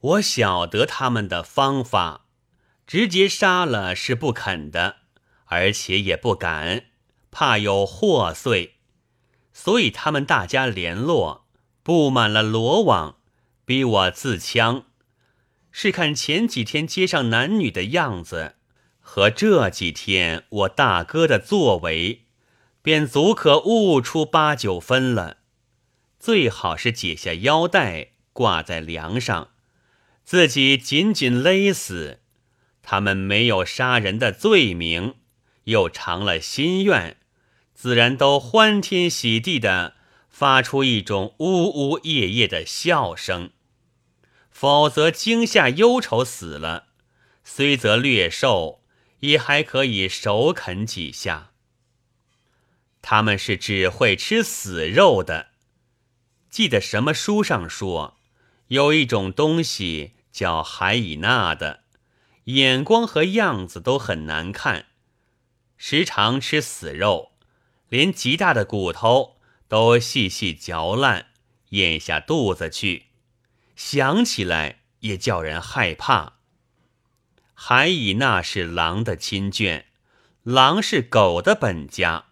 我晓得他们的方法，直接杀了是不肯的，而且也不敢，怕有祸祟，所以他们大家联络，布满了罗网，逼我自枪。是看前几天街上男女的样子，和这几天我大哥的作为，便足可悟出八九分了。最好是解下腰带挂在梁上。自己紧紧勒死，他们没有杀人的罪名，又偿了心愿，自然都欢天喜地的发出一种呜呜咽咽的笑声。否则惊吓忧愁死了，虽则略瘦，也还可以手啃几下。他们是只会吃死肉的。记得什么书上说，有一种东西。叫海以娜的，眼光和样子都很难看，时常吃死肉，连极大的骨头都细细嚼烂，咽下肚子去，想起来也叫人害怕。海以娜是狼的亲眷，狼是狗的本家。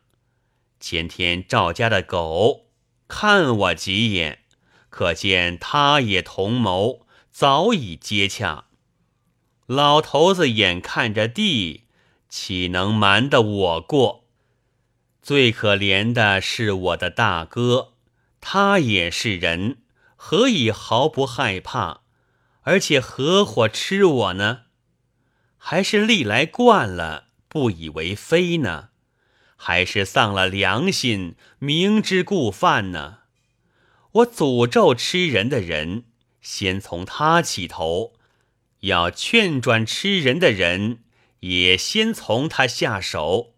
前天赵家的狗看我几眼，可见他也同谋。早已接洽，老头子眼看着地，岂能瞒得我过？最可怜的是我的大哥，他也是人，何以毫不害怕，而且合伙吃我呢？还是历来惯了，不以为非呢？还是丧了良心，明知故犯呢？我诅咒吃人的人。先从他起头，要劝转吃人的人，也先从他下手。